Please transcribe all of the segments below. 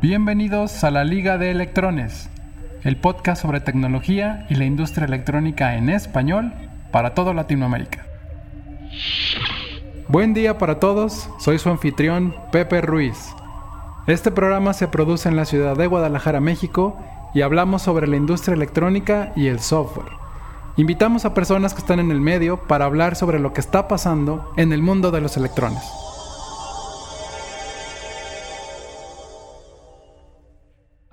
Bienvenidos a la Liga de Electrones, el podcast sobre tecnología y la industria electrónica en español para toda Latinoamérica. Buen día para todos, soy su anfitrión Pepe Ruiz. Este programa se produce en la ciudad de Guadalajara, México, y hablamos sobre la industria electrónica y el software. Invitamos a personas que están en el medio para hablar sobre lo que está pasando en el mundo de los electrones.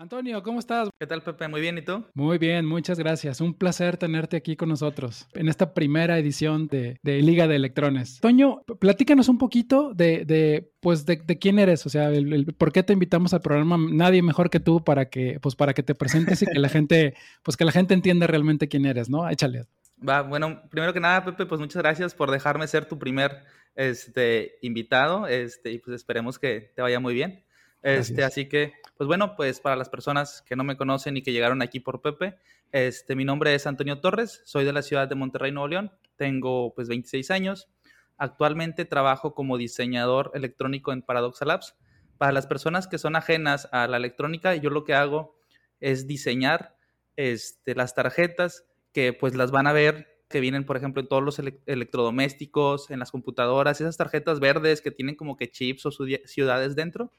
Antonio, ¿cómo estás? ¿Qué tal, Pepe? Muy bien, ¿y tú? Muy bien, muchas gracias. Un placer tenerte aquí con nosotros en esta primera edición de, Liga de Electrones. Toño, platícanos un poquito de, pues, de, quién eres, o sea, por qué te invitamos al programa. Nadie mejor que tú para que, pues, para que te presentes y que la gente, pues, que la gente entienda realmente quién eres, ¿no? Échale. Va, bueno, primero que nada, Pepe, pues muchas gracias por dejarme ser tu primer este, invitado, este, y pues esperemos que te vaya muy bien. Este, así que, pues bueno, pues para las personas que no me conocen y que llegaron aquí por Pepe, este, mi nombre es Antonio Torres, soy de la ciudad de Monterrey, Nuevo León, tengo pues 26 años, actualmente trabajo como diseñador electrónico en Paradoxa Labs. Para las personas que son ajenas a la electrónica, yo lo que hago es diseñar este, las tarjetas que pues las van a ver que vienen, por ejemplo, en todos los electrodomésticos, en las computadoras, esas tarjetas verdes que tienen como que chips o ciudades dentro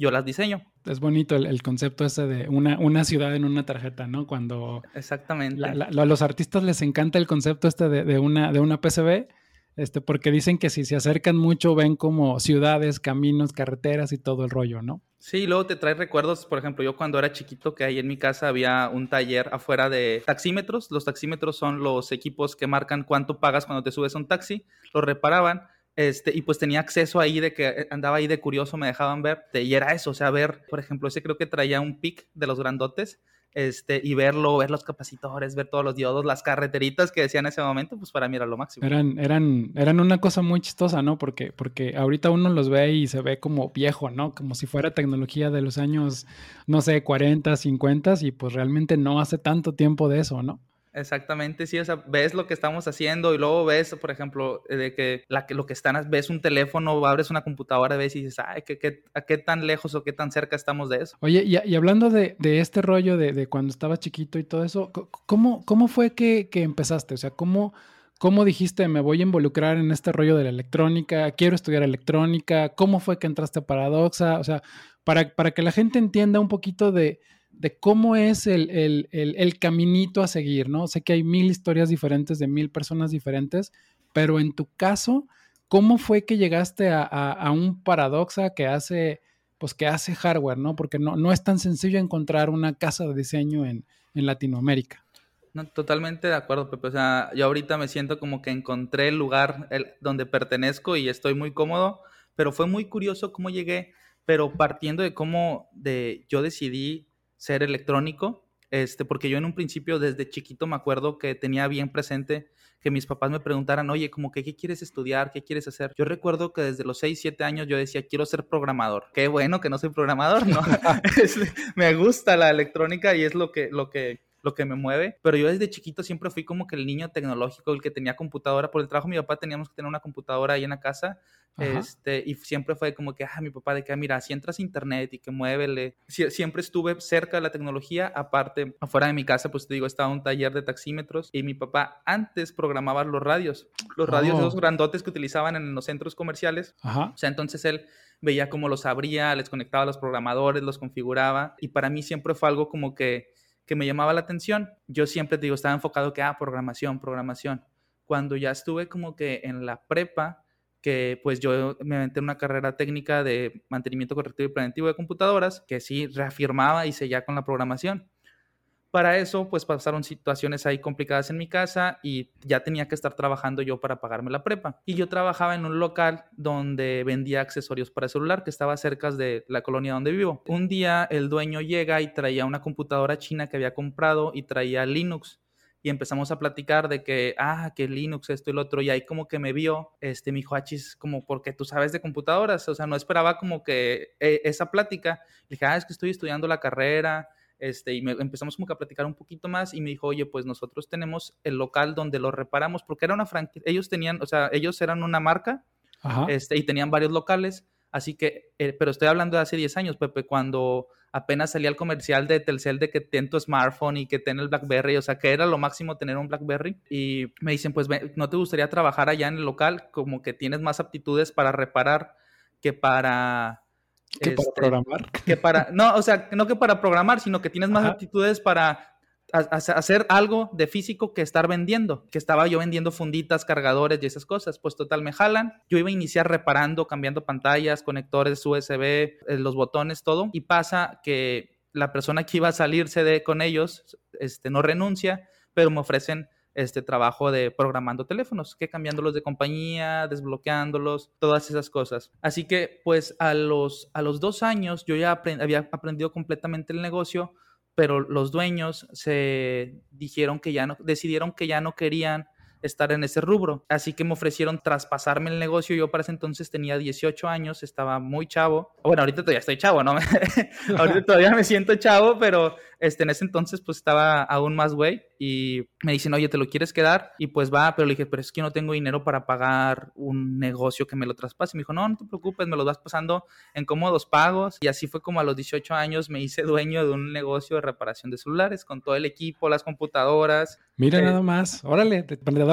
yo las diseño. Es bonito el, concepto ese de una, una, ciudad en una tarjeta, ¿no? Cuando... Exactamente. a los artistas les encanta el concepto este de, una, de una PCB, este, porque dicen que si se acercan mucho ven como ciudades, caminos, carreteras y todo el rollo, ¿no? Sí, luego te trae recuerdos, por ejemplo, yo cuando era chiquito, que ahí en mi casa había un taller afuera de taxímetros. Los taxímetros son los equipos que marcan cuánto pagas cuando te subes a un taxi. Los reparaban este, y pues tenía acceso ahí de que eh, andaba ahí de curioso, me dejaban ver, y era eso, o sea, ver, por ejemplo, ese creo que traía un pic de los grandotes, este, y verlo, ver los capacitores, ver todos los diodos, las carreteritas que decían en ese momento, pues para mí era lo máximo. Eran, eran, eran una cosa muy chistosa, ¿no? Porque, porque ahorita uno los ve y se ve como viejo, ¿no? Como si fuera tecnología de los años, no sé, 40, 50, y pues realmente no hace tanto tiempo de eso, ¿no? Exactamente, sí, o sea, ves lo que estamos haciendo y luego ves, por ejemplo, eh, de que, lo que están, ves un teléfono, abres una computadora, ves y dices, ay, ¿qué, a qué tan lejos o qué tan cerca estamos de eso? Oye, y, hablando de, este rollo de, cuando estaba chiquito y todo eso, ¿cómo, fue que, empezaste? O sea, ¿cómo, ¿cómo dijiste, me voy a involucrar en este rollo de la electrónica, quiero estudiar electrónica? ¿Cómo fue que entraste a Paradoxa? O sea, para que la gente entienda un poquito de de cómo es el, caminito a seguir, ¿no? Sé que hay mil historias diferentes de mil personas diferentes, pero en tu caso, ¿cómo fue que llegaste a, un paradoxa que hace, pues que hace hardware, ¿no? Porque no, no es tan sencillo encontrar una casa de diseño en, Latinoamérica. No, totalmente de acuerdo, Pepe. O sea, yo ahorita me siento como que encontré el lugar donde pertenezco y estoy muy cómodo, pero fue muy curioso cómo llegué, pero partiendo de cómo de, yo decidí ser electrónico, este, porque yo en un principio desde chiquito me acuerdo que tenía bien presente que mis papás me preguntaran, oye, como que, ¿qué quieres estudiar? ¿Qué quieres hacer? Yo recuerdo que desde los 6, 7 años yo decía, quiero ser programador. Qué bueno que no soy programador, ¿no? me gusta la electrónica y es lo que, lo que, lo que me mueve, pero yo desde chiquito siempre fui como que el niño tecnológico, el que tenía computadora, por el trabajo de mi papá teníamos que tener una computadora ahí en la casa, este, y siempre fue como que, ah, mi papá, de que, ah, mira, si entras a internet y que muévele, siempre estuve cerca de la tecnología, aparte, afuera de mi casa, pues te digo, estaba un taller de taxímetros, y mi papá antes programaba los radios, los radios esos oh. grandotes que utilizaban en los centros comerciales, o sea, entonces él veía cómo los abría, les conectaba a los programadores, los configuraba, y para mí siempre fue algo como que que me llamaba la atención. Yo siempre digo, estaba enfocado que, ah, programación, programación. Cuando ya estuve como que en la prepa, que pues yo me en una carrera técnica de mantenimiento correctivo y preventivo de computadoras, que sí reafirmaba y seguía con la programación. Para eso, pues pasaron situaciones ahí complicadas en mi casa y ya tenía que estar trabajando yo para pagarme la prepa. Y yo trabajaba en un local donde vendía accesorios para celular que estaba cerca de la colonia donde vivo. Un día el dueño llega y traía una computadora china que había comprado y traía Linux y empezamos a platicar de que, ah, que Linux, esto y lo otro, y ahí como que me vio, este, mi hijo Achis, como porque tú sabes de computadoras, o sea, no esperaba como que eh, esa plática, le dije, ah, es que estoy estudiando la carrera, este, y me, empezamos como que a platicar un poquito más y me dijo, oye, pues nosotros tenemos el local donde lo reparamos, porque era una franquicia, ellos tenían, o sea, ellos eran una marca Este, y tenían varios locales, así que, eh, pero estoy hablando de hace 10 años, Pepe, cuando apenas salía el comercial de Telcel de que ten tu smartphone y que ten el BlackBerry, o sea, que era lo máximo tener un BlackBerry. Y me dicen, pues, ¿no te gustaría trabajar allá en el local? Como que tienes más aptitudes para reparar que para... Que para este, programar. Que para, no, o sea, no que para programar, sino que tienes más aptitudes para hacer algo de físico que estar vendiendo, que estaba yo vendiendo funditas, cargadores y esas cosas, pues total me jalan. Yo iba a iniciar reparando, cambiando pantallas, conectores USB, eh, los botones, todo, y pasa que la persona que iba a salirse de con ellos, este, no renuncia, pero me ofrecen este trabajo de programando teléfonos, que cambiándolos de compañía, desbloqueándolos, todas esas cosas. Así que, pues a los, a los dos años yo ya había aprendido completamente el negocio, pero los dueños se dijeron que ya no, decidieron que ya no querían estar en ese rubro. Así que me ofrecieron traspasarme el negocio. Yo para ese entonces tenía 18 años, estaba muy chavo. Bueno, ahorita todavía estoy chavo, ¿no? ahorita todavía me siento chavo, pero este, en ese entonces pues estaba aún más güey y me dicen, oye, ¿te lo quieres quedar? Y pues va, pero le dije, pero es que no tengo dinero para pagar un negocio que me lo traspase. Y me dijo, no, no te preocupes, me lo vas pasando en cómodos pagos. Y así fue como a los 18 años me hice dueño de un negocio de reparación de celulares con todo el equipo, las computadoras. Mira eh, nada más, órale,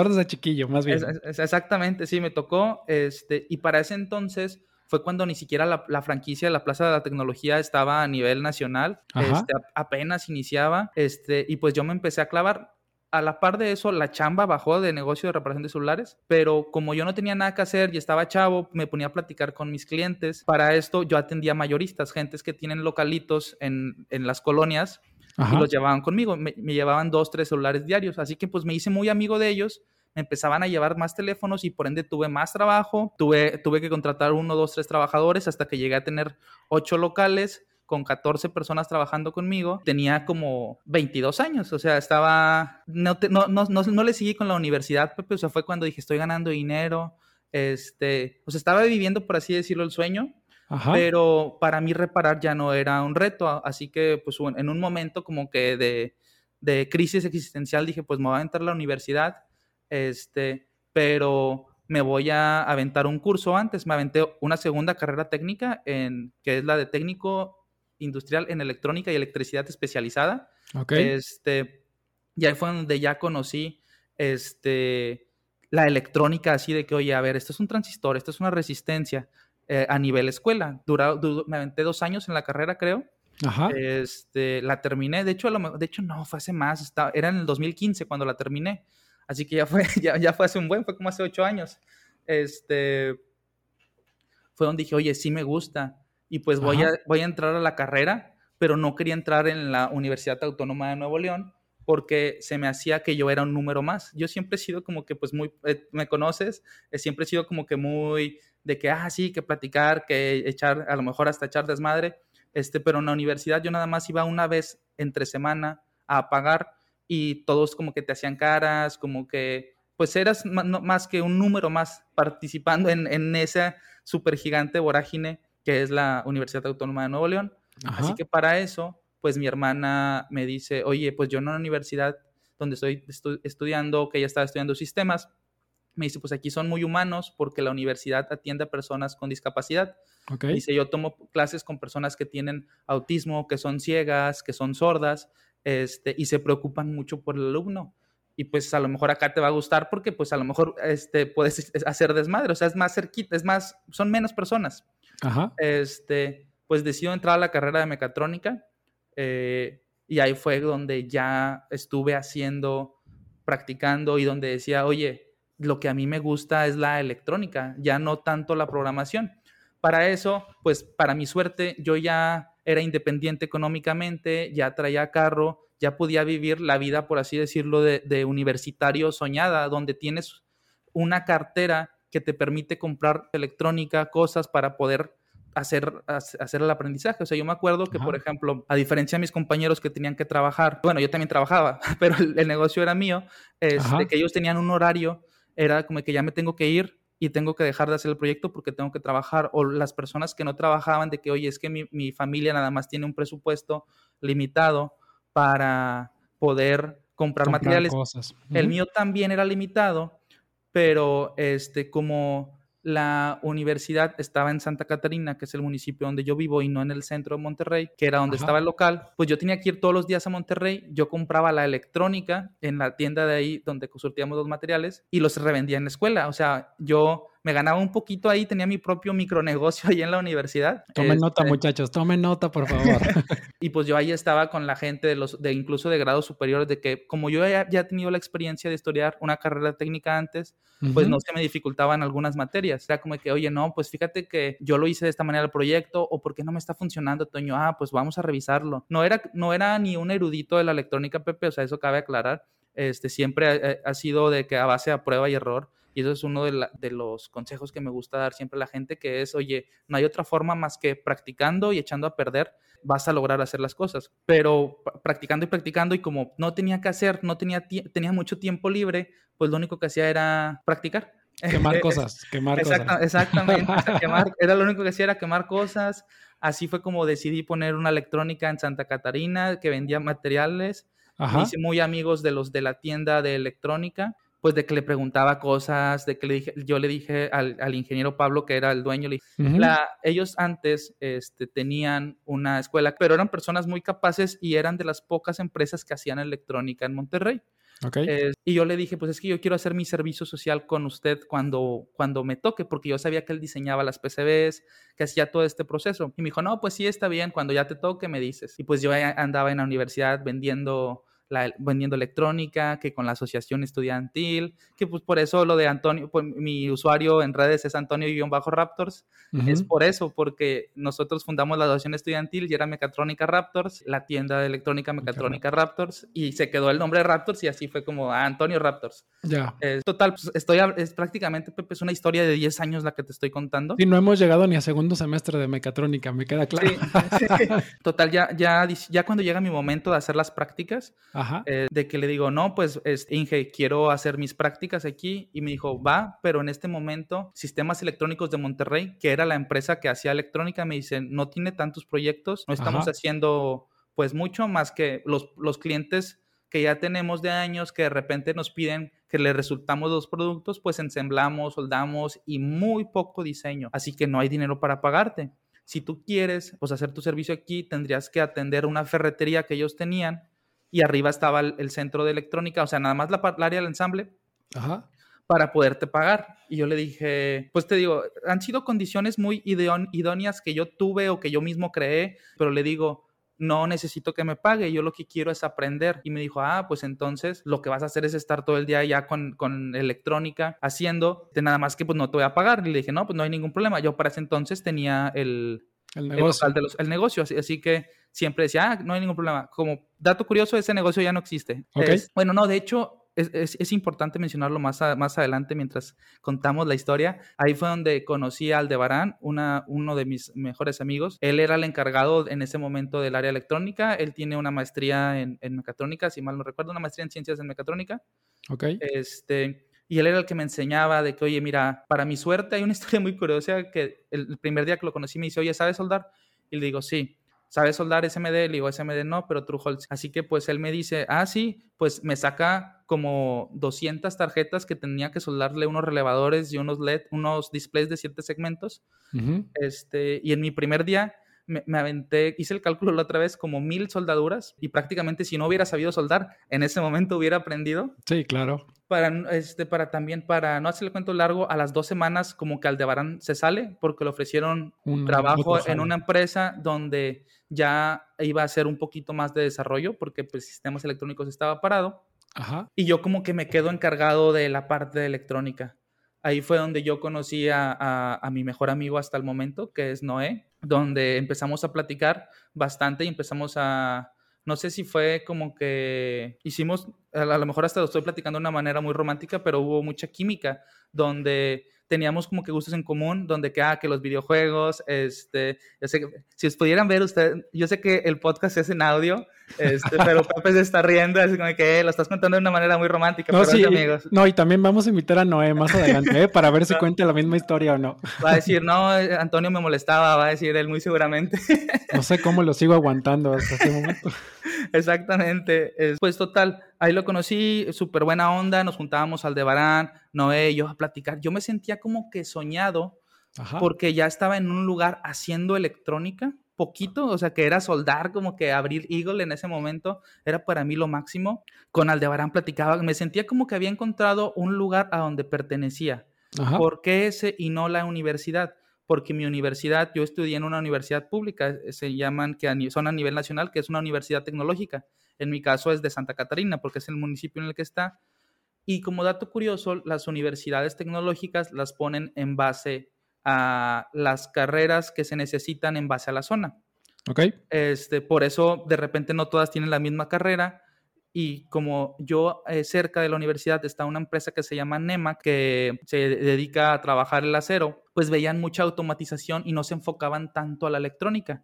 desde chiquillo, más bien. exactamente, sí, me tocó. Este, y para ese entonces fue cuando ni siquiera la, franquicia de la Plaza de la Tecnología estaba a nivel nacional, este, apenas iniciaba, este, y pues yo me empecé a clavar. A la par de eso, la chamba bajó de negocio de reparación de celulares, pero como yo no tenía nada que hacer y estaba chavo, me ponía a platicar con mis clientes. Para esto yo atendía mayoristas, gentes que tienen localitos en, en las colonias y los llevaban conmigo. Me, me, llevaban dos, tres celulares diarios. Así que pues me hice muy amigo de ellos. Empezaban a llevar más teléfonos y por ende tuve más trabajo, tuve, tuve que contratar uno, dos, tres trabajadores hasta que llegué a tener ocho locales con 14 personas trabajando conmigo, tenía como 22 años, o sea, estaba, no, no, no, no, le seguí con la universidad, Pepe, o sea, fue cuando dije, estoy ganando dinero, este, pues estaba viviendo, por así decirlo, el sueño, pero para mí reparar ya no era un reto, así que pues en un momento como que de, de crisis existencial dije, pues me voy a entrar a la universidad, este, pero me voy a aventar un curso antes, me aventé una segunda carrera técnica, en, que es la de técnico industrial en electrónica y electricidad especializada. Este, y ahí fue donde ya conocí este, la electrónica así de que, oye, a ver, esto es un transistor, esto es una resistencia eh, a nivel escuela. Dura, me aventé dos años en la carrera, creo. Ajá. Este, la terminé, de hecho, de hecho no, fue hace más, estaba, era en el 2015 cuando la terminé. Así que ya fue, ya, ya fue hace un buen, fue como hace ocho años. Este, fue donde dije, oye, sí me gusta. Y pues voy a, voy a entrar a la carrera, pero no quería entrar en la Universidad Autónoma de Nuevo León porque se me hacía que yo era un número más. Yo siempre he sido como que, pues muy, eh, me conoces, eh, siempre he sido como que muy de que, ah, sí, que platicar, que echar, a lo mejor hasta echar desmadre, este, pero en la universidad yo nada más iba una vez entre semana a pagar y todos como que te hacían caras, como que pues eras más que un número más participando en, en esa super gigante vorágine que es la Universidad Autónoma de Nuevo León. Así que para eso, pues mi hermana me dice, oye, pues yo en una universidad donde estoy estudiando, que ella estaba estudiando sistemas, me dice, pues aquí son muy humanos porque la universidad atiende a personas con discapacidad. Dice, yo tomo clases con personas que tienen autismo, que son ciegas, que son sordas, este, y se preocupan mucho por el alumno. Y pues a lo mejor acá te va a gustar porque pues a lo mejor este, puedes hacer desmadre, o sea, es más cerquita, es más, son menos personas. Ajá. Este, pues decido entrar a la carrera de mecatrónica eh, y ahí fue donde ya estuve haciendo, practicando y donde decía, oye, lo que a mí me gusta es la electrónica, ya no tanto la programación. Para eso, pues para mi suerte, yo ya era independiente económicamente, ya traía carro, ya podía vivir la vida, por así decirlo, de, universitario soñada, donde tienes una cartera que te permite comprar electrónica, cosas para poder hacer, hacer el aprendizaje. O sea, yo me acuerdo que, por ejemplo, a diferencia de mis compañeros que tenían que trabajar, bueno, yo también trabajaba, pero el, negocio era mío, este, que ellos tenían un horario, era como que ya me tengo que ir, y tengo que dejar de hacer el proyecto porque tengo que trabajar. O las personas que no trabajaban de que, oye, es que mi, familia nada más tiene un presupuesto limitado para poder comprar, materiales. El mío también era limitado, pero este, como la universidad estaba en Santa Catarina, que es el municipio donde yo vivo y no en el centro de Monterrey, que era donde estaba el local, pues yo tenía que ir todos los días a Monterrey, yo compraba la electrónica en la tienda de ahí donde surtíamos los materiales y los revendía en la escuela, o sea, yo me ganaba un poquito ahí, tenía mi propio micronegocio ahí en la universidad. Tomen nota, este muchachos, tomen nota, por favor. y pues yo ahí estaba con la gente de los, de incluso de grados superiores, de que como yo ya, ya he tenido la experiencia de estudiar una carrera técnica antes, pues no se me dificultaban algunas materias. Era como que, oye, no, pues fíjate que yo lo hice de esta manera el proyecto, o por qué no me está funcionando, Toño, ah, pues vamos a revisarlo. No era, no era ni un erudito de la electrónica, Pepe, o sea, eso cabe aclarar. Este, siempre ha, ha sido de que a base de prueba y error y eso es uno de, los consejos que me gusta dar siempre a la gente, que es, oye, no hay otra forma más que practicando y echando a perder, vas a lograr hacer las cosas. Pero practicando y practicando y como no tenía que hacer, no tenía, tenía mucho tiempo libre, pues lo único que hacía era practicar. Quemar cosas, quemar cosas. Exactamente, era lo único que hacía era quemar cosas. Así fue como decidí poner una electrónica en Santa Catarina que vendía materiales. Me hice muy amigos de los de la tienda de electrónica pues de que le preguntaba cosas, de que le dije, yo le dije al, ingeniero Pablo, que era el dueño, le dije, la, ellos antes este, tenían una escuela, pero eran personas muy capaces y eran de las pocas empresas que hacían electrónica en Monterrey. Okay. y yo le dije, pues es que yo quiero hacer mi servicio social con usted cuando, cuando me toque, porque yo sabía que él diseñaba las PCBs, que hacía todo este proceso. Y me dijo, no, pues sí, está bien, cuando ya te toque me dices. Y pues yo andaba en la universidad vendiendo la, vendiendo electrónica, que con la asociación estudiantil, que pues por eso lo de Antonio, pues mi usuario en redes es Antonio-Raptors, es por eso, porque nosotros fundamos la asociación estudiantil y era Mecatrónica Raptors, la tienda de electrónica Mecatrónica Raptors, y se quedó el nombre de Raptors y así fue como ah, Antonio Raptors. Ya. total, pues estoy, es prácticamente, Pepe, es una historia de 10 años la que te estoy contando. Y no hemos llegado ni a segundo semestre de mecatrónica, me queda claro. Total, ya, ya, ya cuando llega mi momento de hacer las prácticas, eh, de que le digo, no, pues Inge, quiero hacer mis prácticas aquí. Y me dijo, va, pero en este momento, Sistemas Electrónicos de Monterrey, que era la empresa que hacía electrónica, me dice, no tiene tantos proyectos, no estamos haciendo pues mucho más que los, los clientes que ya tenemos de años que de repente nos piden que le resultamos los productos, pues ensamblamos, soldamos y muy poco diseño. Así que no hay dinero para pagarte. Si tú quieres pues hacer tu servicio aquí, tendrías que atender una ferretería que ellos tenían y arriba estaba el, centro de electrónica, o sea, nada más la, área del ensamble. para poderte pagar. Y yo le dije, pues te digo, han sido condiciones muy idóneas que yo tuve o que yo mismo creé, pero le digo, no necesito que me pague, yo lo que quiero es aprender. Y me dijo, ah, pues entonces lo que vas a hacer es estar todo el día ya con, con electrónica haciendo, de nada más que pues no te voy a pagar. Y le dije, no, pues no hay ningún problema. Yo para ese entonces tenía el, el negocio. El, negocio, así, así, que siempre decía, ah, no hay ningún problema. Como dato curioso, ese negocio ya no existe. bueno, no, de hecho, es, es, importante mencionarlo más, más adelante mientras contamos la historia. Ahí fue donde conocí a Aldebarán, una, uno de mis mejores amigos. Él era el encargado en ese momento del área electrónica. Él tiene una maestría en, en mecatrónica, si mal no recuerdo, una maestría en ciencias en mecatrónica. Ok. Este, y él era el que me enseñaba de que, oye, mira, para mi suerte hay una historia muy curiosa que el primer día que lo conocí me dice, oye, ¿sabes soldar? Y le digo, sí. ¿Sabes soldar SMD? Le digo, SMD no, pero TrueHold. Así que pues él me dice, ah, sí, pues me saca como 200 tarjetas que tenía que soldarle unos relevadores y unos LED, unos displays de siete segmentos. este, y en mi primer día me, me, aventé, hice el cálculo la otra vez, como mil soldaduras y prácticamente si no hubiera sabido soldar, en ese momento hubiera aprendido. Sí, claro. Para, este, para también, para no hacerle cuento largo, a las dos semanas como que Aldebarán se sale porque le ofrecieron un trabajo en una empresa donde ya iba a hacer un poquito más de desarrollo porque pues sistemas electrónicos estaba parado. Ajá. Y yo como que me quedo encargado de la parte de electrónica. Ahí fue donde yo conocí a, a, mi mejor amigo hasta el momento, que es Noé, donde empezamos a platicar bastante y empezamos a, no sé si fue como que hicimos, a lo mejor hasta lo estoy platicando de una manera muy romántica, pero hubo mucha química, donde teníamos como que gustos en común, donde que, ah, que los videojuegos, este, sé si os pudieran ver ustedes, yo sé que el podcast es en audio, este, pero Pepe se está riendo, así como que eh, lo estás contando de una manera muy romántica, no, sí, amigos. No, y también vamos a invitar a Noé más adelante, ¿eh? para ver si cuenta la misma historia o no. Va a decir, no, Antonio me molestaba, va a decir él muy seguramente. No sé cómo lo sigo aguantando hasta este momento. Exactamente. Pues total, ahí lo conocí, súper buena onda, nos juntábamos al de Barán, Noé y yo a platicar. Yo me sentía como que soñado porque ya estaba en un lugar haciendo electrónica, poquito, o sea, que era soldar, como que abrir Eagle en ese momento, era para mí lo máximo. Con Aldebarán platicaba, me sentía como que había encontrado un lugar a donde pertenecía. ¿Por qué ese y no la universidad? Porque mi universidad, yo estudié en una universidad pública, eh, se llaman, que son a nivel nacional, que es una universidad tecnológica. En mi caso es de Santa Catarina, porque es el municipio en el que está. Y como dato curioso, las universidades tecnológicas las ponen en base a las carreras que se necesitan en base a la zona. Ok. Este, por eso, de repente, no todas tienen la misma carrera y como yo eh, cerca de la universidad está una empresa que se llama NEMA, que se dedica a trabajar el acero, pues veían mucha automatización y no se enfocaban tanto a la electrónica.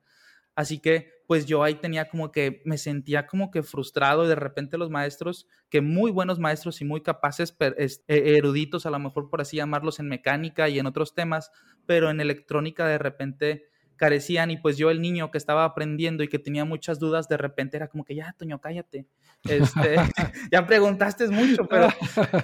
Así que pues yo ahí tenía como que me sentía como que frustrado y de repente los maestros, que muy buenos maestros y muy capaces, e, eruditos a lo mejor por así llamarlos en mecánica y en otros temas, pero en electrónica de repente carecían y pues yo el niño que estaba aprendiendo y que tenía muchas dudas, de repente era como que ya, Toño, cállate. Este, ya preguntaste mucho, pero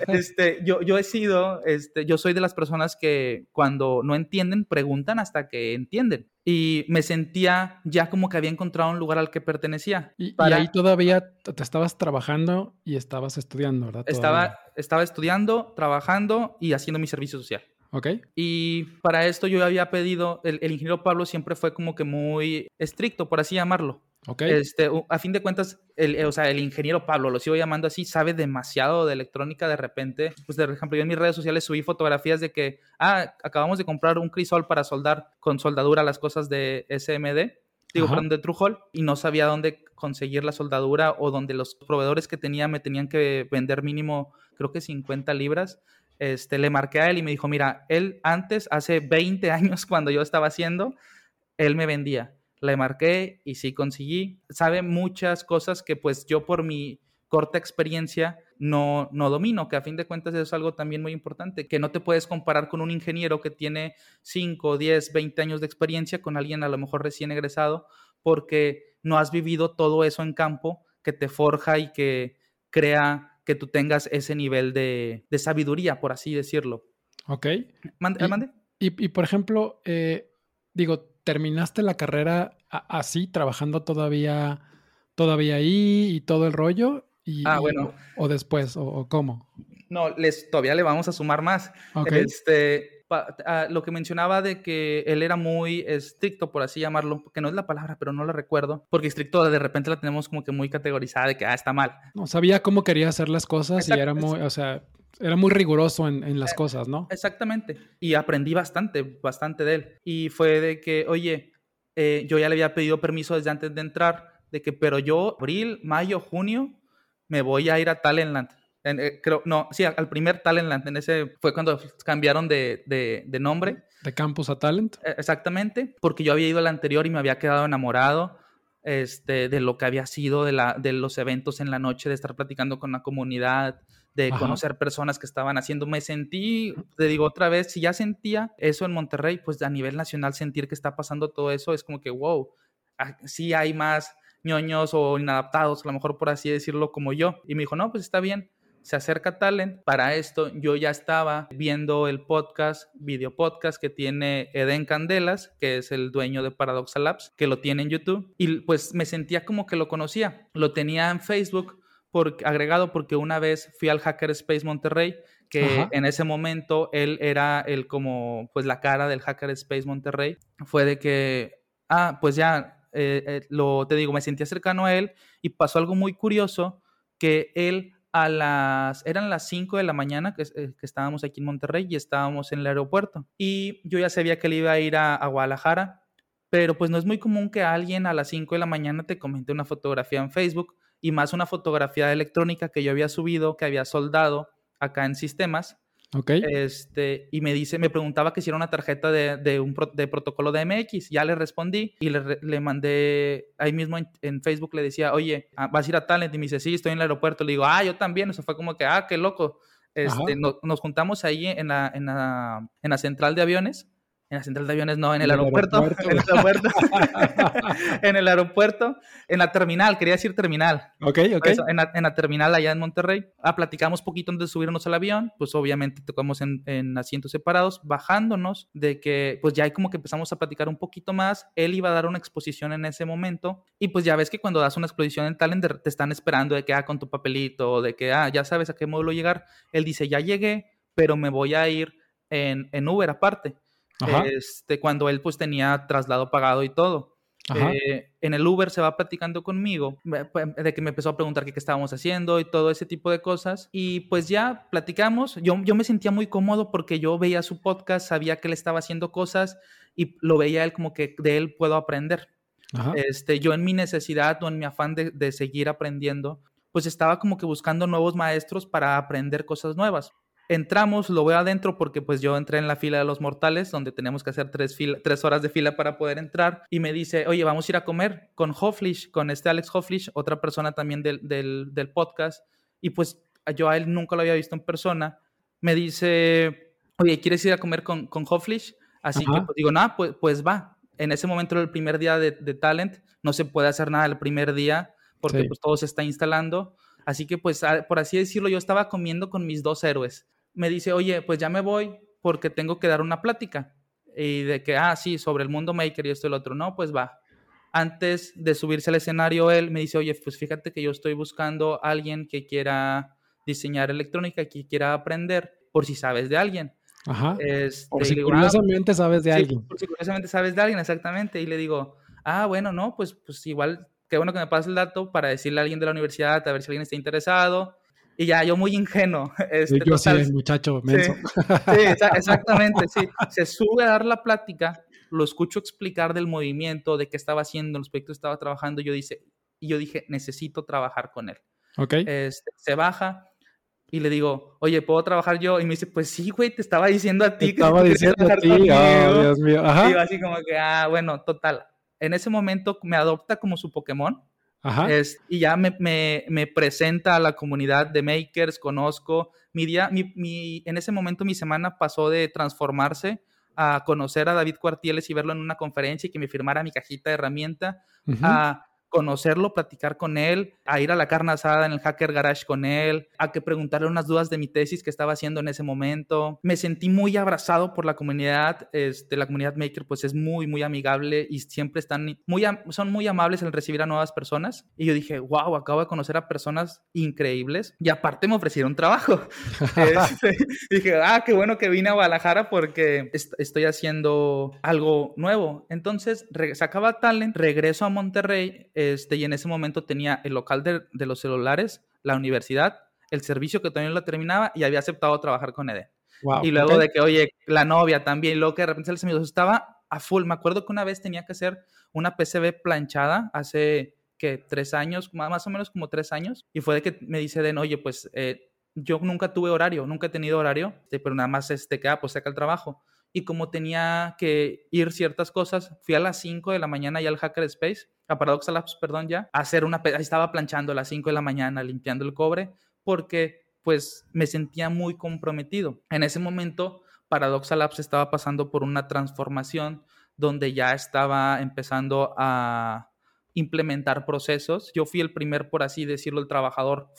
este, yo, yo he sido, este, yo soy de las personas que cuando no entienden, preguntan hasta que entienden. Y me sentía ya como que había encontrado un lugar al que pertenecía. Y, Para... ahí todavía te estabas trabajando y estabas estudiando, ¿verdad? Estaba, estaba estudiando, trabajando y haciendo mi servicio social. Ok. Y para esto yo había pedido, el, ingeniero Pablo siempre fue como que muy estricto, por así llamarlo. Ok. Este, a fin de cuentas, el, eh, o sea, el ingeniero Pablo, lo sigo llamando así, sabe demasiado de electrónica de repente. Pues, por ejemplo, yo en mis redes sociales subí fotografías de que, ah, acabamos de comprar un crisol para soldar con soldadura las cosas de SMD, digo, perdón, de Truejol, y no sabía dónde conseguir la soldadura o donde los proveedores que tenía me tenían que vender mínimo, creo que 50 libras este, le marqué a él y me dijo, mira, él antes, hace 20 años cuando yo estaba haciendo, él me vendía. Le marqué y sí conseguí. Sabe muchas cosas que pues yo por mi corta experiencia no, no domino, que a fin de cuentas es algo también muy importante, que no te puedes comparar con un ingeniero que tiene 5, 10, 20 años de experiencia con alguien a lo mejor recién egresado, porque no has vivido todo eso en campo que te forja y que crea que tú tengas ese nivel de, sabiduría, por así decirlo. Ok. ¿Mande? Y, por ejemplo, eh, digo, ¿terminaste la carrera así, trabajando todavía, todavía ahí y todo el rollo? Y, ah, bueno. O, después, o, cómo? No, les, todavía le vamos a sumar más. Ok. Este, Ah, lo que mencionaba de que él era muy estricto, por así llamarlo, que no es la palabra, pero no la recuerdo, porque estricto de repente la tenemos como que muy categorizada de que, ah, está mal. No, sabía cómo quería hacer las cosas y era muy, o sea, era muy riguroso en, las eh, cosas, ¿no? Exactamente. Y aprendí bastante, bastante de él. Y fue de que, oye, eh, yo ya le había pedido permiso desde antes de entrar, de que, pero yo, abril, mayo, junio, me voy a ir a Talentland. Eh, creo, no, sí, al primer Talentland, en ese fue cuando cambiaron de, de, nombre. De campus a Talent. E, exactamente, porque yo había ido al anterior y me había quedado enamorado este, de lo que había sido de, la, de los eventos en la noche, de estar platicando con la comunidad, de conocer personas que estaban haciendo. Me sentí, te digo otra vez, si ya sentía eso en Monterrey, pues a nivel nacional sentir que está pasando todo eso es como que, wow, ah, sí hay más ñoños o inadaptados, a lo mejor por así decirlo, como yo. Y me dijo, no, pues está bien, se acerca Talent. Para esto yo ya estaba viendo el podcast, video podcast que tiene Eden Candelas, que es el dueño de Paradoxal Labs, que lo tiene en YouTube. Y pues me sentía como que lo conocía. Lo tenía en Facebook por, agregado porque una vez fui al Hacker Space Monterrey, que en ese momento él era el como pues la cara del Hacker Space Monterrey. Fue de que, ah, pues ya, eh, eh, lo te digo, me sentía cercano a él y pasó algo muy curioso que él a las, eran las 5 de la mañana que, eh, que, estábamos aquí en Monterrey y estábamos en el aeropuerto. Y yo ya sabía que él iba a ir a, Guadalajara, pero pues no es muy común que alguien a las 5 de la mañana te comente una fotografía en Facebook y más una fotografía electrónica que yo había subido, que había soldado acá en sistemas Ok. Este, y me dice, me preguntaba que si era una tarjeta de, de un de protocolo de MX. Ya le respondí y le, le mandé ahí mismo en, Facebook, le decía, oye, ah, ¿vas a ir a Talent? Y me dice, sí, estoy en el aeropuerto. Le digo, ah, yo también. Eso fue como que, ah, qué loco. Este, nos juntamos ahí en la, en, la, en la central de aviones en la central de aviones, no, en el, aeropuerto. En el aeropuerto. en el aeropuerto, en la terminal, quería decir terminal. Ok, ok. en, la, terminal allá en Monterrey. Ah, platicamos poquito antes de subirnos al avión, pues obviamente tocamos en, en, asientos separados, bajándonos de que pues ya hay como que empezamos a platicar un poquito más. Él iba a dar una exposición en ese momento y pues ya ves que cuando das una exposición en Talent te están esperando de que, ah, con tu papelito, de que, ah, ya sabes a qué módulo llegar. Él dice, ya llegué, pero me voy a ir en, en Uber aparte este, cuando él pues tenía traslado pagado y todo. Eh, en el Uber se va platicando conmigo pues, de que me empezó a preguntar qué, estábamos haciendo y todo ese tipo de cosas. Y pues ya platicamos. Yo, yo me sentía muy cómodo porque yo veía su podcast, sabía que él estaba haciendo cosas y lo veía él como que de él puedo aprender. Este, yo en mi necesidad o en mi afán de, de seguir aprendiendo, pues estaba como que buscando nuevos maestros para aprender cosas nuevas entramos, lo veo adentro porque pues yo entré en la fila de los mortales, donde tenemos que hacer tres, tres horas de fila para poder entrar, y me dice, oye, vamos a ir a comer con Hofflish, con este Alex Hofflish, otra persona también del, del, podcast, y pues yo a él nunca lo había visto en persona, me dice, oye, ¿quieres ir a comer con, con Hofflish? Así que pues, digo, nada, pues, pues va. En ese momento era el primer día de, Talent, no se puede hacer nada el primer día porque pues todo se está instalando. Así que pues por así decirlo, yo estaba comiendo con mis dos héroes me dice, oye, pues ya me voy porque tengo que dar una plática. Y de que, ah, sí, sobre el mundo maker y esto y el otro. No, pues va. Antes de subirse al escenario, él me dice, oye, pues fíjate que yo estoy buscando a alguien que quiera diseñar electrónica, que quiera aprender, por si sabes de alguien. Ajá. Este, por si ah, curiosamente sabes de alguien. Por si curiosamente sabes de alguien, exactamente. Y le digo, ah, bueno, no, pues, pues igual, qué bueno que me pases el dato para decirle a alguien de la universidad, a ver si alguien está interesado y ya yo muy ingenuo. Este, yo sí, muchacho menso. Sí, exactamente, sí. Se sube a dar la plática, lo escucho explicar del movimiento, de qué estaba haciendo, los proyectos que estaba trabajando, yo, dice, y yo dije, necesito trabajar con él. Ok. Este, se baja y le digo, oye, ¿puedo trabajar yo? Y me dice, pues sí, güey, te estaba diciendo a ti. Te estaba diciendo a ti, oh, Dios mío. Ajá. Y así como que, ah, bueno, total. En ese momento me adopta como su Pokémon es, y ya me, me, me, presenta a la comunidad de makers, conozco. Mi día, mi, mi, en ese momento mi semana pasó de transformarse a conocer a David Cuartieles y verlo en una conferencia y que me firmara mi cajita de herramienta, a conocerlo, platicar con él, a ir a la carne asada en el Hacker Garage con él, a que preguntarle unas dudas de mi tesis que estaba haciendo en ese momento. Me sentí muy abrazado por la comunidad, este, la comunidad maker pues es muy, muy amigable y siempre están muy, son muy amables en recibir a nuevas personas. Y yo dije, wow, acabo de conocer a personas increíbles y aparte me ofrecieron trabajo. Este, dije, ah, qué bueno que vine a Guadalajara porque estoy haciendo algo nuevo. Entonces, se acaba Talent, regreso a Monterrey este, y en ese momento tenía el local de, los celulares, la universidad, el servicio que también lo terminaba y había aceptado trabajar con Eden. y luego de que, oye, la novia también, y luego que de repente se les estaba a full. Me acuerdo que una vez tenía que hacer una PCB planchada hace que tres años, más o menos como tres años, y fue de que me dice Den, oye, pues eh, yo nunca tuve horario, nunca he tenido horario, este, pero nada más este, que, ah, pues saca el trabajo y como tenía que ir ciertas cosas, fui a las 5 de la mañana ya al Hacker Space, a Paradox Labs, perdón, ya, a hacer una, estaba planchando a las 5 de la mañana, limpiando el cobre, porque pues me sentía muy comprometido. En ese momento, Paradox Labs estaba pasando por una transformación donde ya estaba empezando a implementar procesos. Yo fui el primer, por así decirlo, el trabajador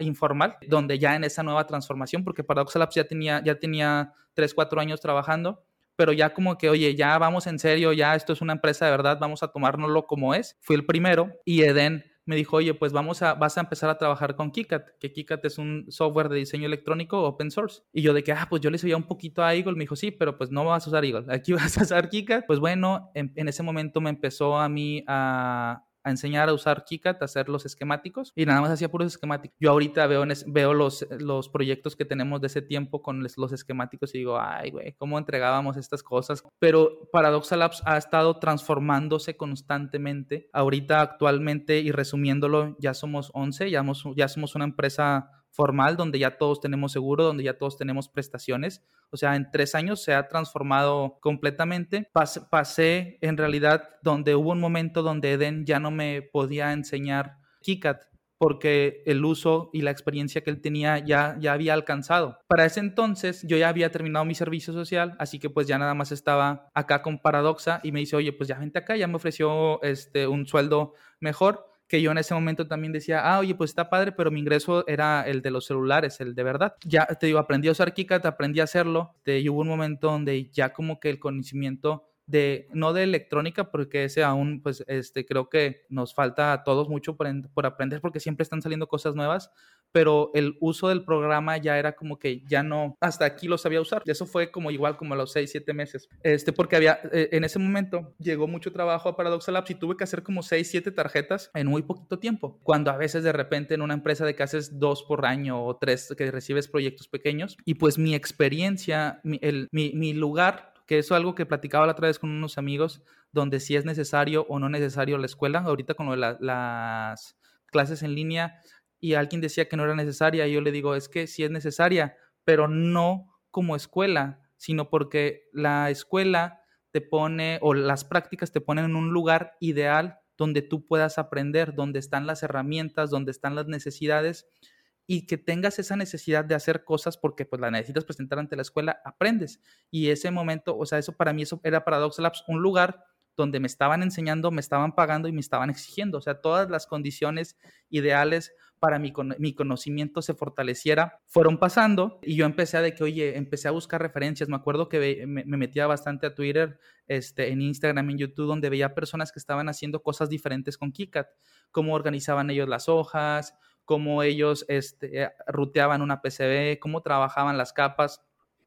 informal, donde ya en esa nueva transformación, porque Paradox Labs ya tenía, ya tenía 3, 4 años trabajando, pero ya como que, oye, ya vamos en serio, ya esto es una empresa de verdad, vamos a tomárnoslo como es. Fui el primero y Eden me dijo, oye, pues vamos a, vas a empezar a trabajar con KiCad, que KiCad es un software de diseño electrónico open source. Y yo de que, ah, pues yo le sabía un poquito a Eagle, me dijo, sí, pero pues no vas a usar Eagle, aquí vas a usar KiCad. Pues bueno, en, en ese momento me empezó a mí a, a enseñar a usar KiCad, a hacer los esquemáticos y nada más hacía puros esquemáticos. Yo ahorita veo, veo los, los proyectos que tenemos de ese tiempo con los esquemáticos y digo, ay, güey, ¿cómo entregábamos estas cosas? Pero Paradoxa Labs ha estado transformándose constantemente. Ahorita, actualmente, y resumiéndolo, ya somos 11, ya, ya somos una empresa formal donde ya todos tenemos seguro, donde ya todos tenemos prestaciones. O sea, en tres años se ha transformado completamente. pasé en realidad donde hubo un momento donde Eden ya no me podía enseñar KiCad porque el uso y la experiencia que él tenía ya, ya había alcanzado. Para ese entonces yo ya había terminado mi servicio social, así que pues ya nada más estaba acá con Paradoxa y me dice, oye, pues ya vente acá, ya me ofreció este, un sueldo mejor que yo en ese momento también decía, ah, oye, pues está padre, pero mi ingreso era el de los celulares, el de verdad. Ya te digo, aprendí a usar KiCad, aprendí a hacerlo, y hubo un momento donde ya como que el conocimiento de, no de electrónica, porque ese aún, pues, este, creo que nos falta a todos mucho por, por, aprender, porque siempre están saliendo cosas nuevas, pero el uso del programa ya era como que ya no, hasta aquí lo sabía usar. Eso fue como igual como a los 6, 7 meses, este, porque había, eh, en ese momento llegó mucho trabajo a Paradox Labs y tuve que hacer como 6, 7 tarjetas en muy poquito tiempo, cuando a veces de repente en una empresa de que haces dos por año o tres, que recibes proyectos pequeños, y pues mi experiencia, mi, el, mi, mi lugar que eso es algo que platicaba la otra vez con unos amigos, donde si es necesario o no necesario la escuela, ahorita con las clases en línea, y alguien decía que no era necesaria, y yo le digo, es que sí es necesaria, pero no como escuela, sino porque la escuela te pone, o las prácticas te ponen en un lugar ideal donde tú puedas aprender, donde están las herramientas, donde están las necesidades, y que tengas esa necesidad de hacer cosas porque pues la necesitas presentar ante la escuela, aprendes. Y ese momento, o sea, eso para mí eso era Paradox Labs, un lugar donde me estaban enseñando, me estaban pagando y me estaban exigiendo. O sea, todas las condiciones ideales para mi, mi conocimiento se fortaleciera fueron pasando y yo empecé a de que, oye, empecé a buscar referencias. Me acuerdo que me, metía bastante a Twitter, este, en Instagram, en YouTube, donde veía personas que estaban haciendo cosas diferentes con KiCad, cómo organizaban ellos las hojas, cómo ellos este, ruteaban una PCB, cómo trabajaban las capas,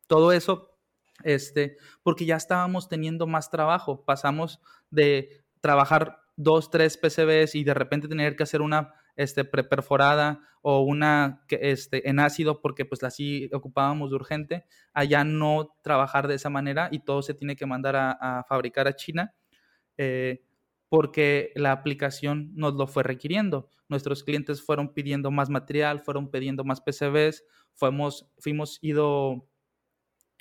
todo eso, este, porque ya estábamos teniendo más trabajo. Pasamos de trabajar dos, tres PCBs y de repente tener que hacer una este, preperforada o una este, en ácido porque pues así ocupábamos de urgente, allá no trabajar de esa manera y todo se tiene que mandar a, fabricar a China. Eh, porque la aplicación nos lo fue requiriendo. Nuestros clientes fueron pidiendo más material, fueron pidiendo más PCBs, fuimos, fuimos ido,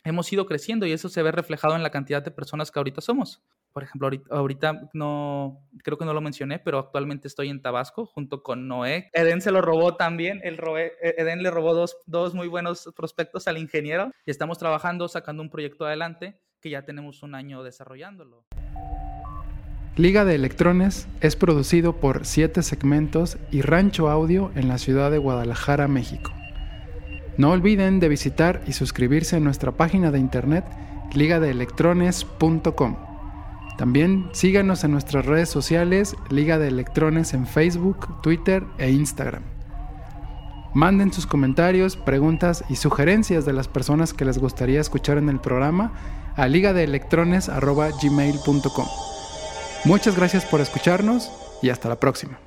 hemos ido creciendo y eso se ve reflejado en la cantidad de personas que ahorita somos. Por ejemplo, ahorita, no, creo que no lo mencioné, pero actualmente estoy en Tabasco junto con Noé. Eden se lo robó también, el e, Eden le robó dos, dos muy buenos prospectos al ingeniero y estamos trabajando, sacando un proyecto adelante que ya tenemos un año desarrollándolo. Liga de Electrones es producido por Siete Segmentos y Rancho Audio en la ciudad de Guadalajara, México. No olviden de visitar y suscribirse a nuestra página de internet ligadeelectrones.com. También síganos en nuestras redes sociales Liga de Electrones en Facebook, Twitter e Instagram. Manden sus comentarios, preguntas y sugerencias de las personas que les gustaría escuchar en el programa a ligadeelectrones.gmail.com. Muchas gracias por escucharnos y hasta la próxima.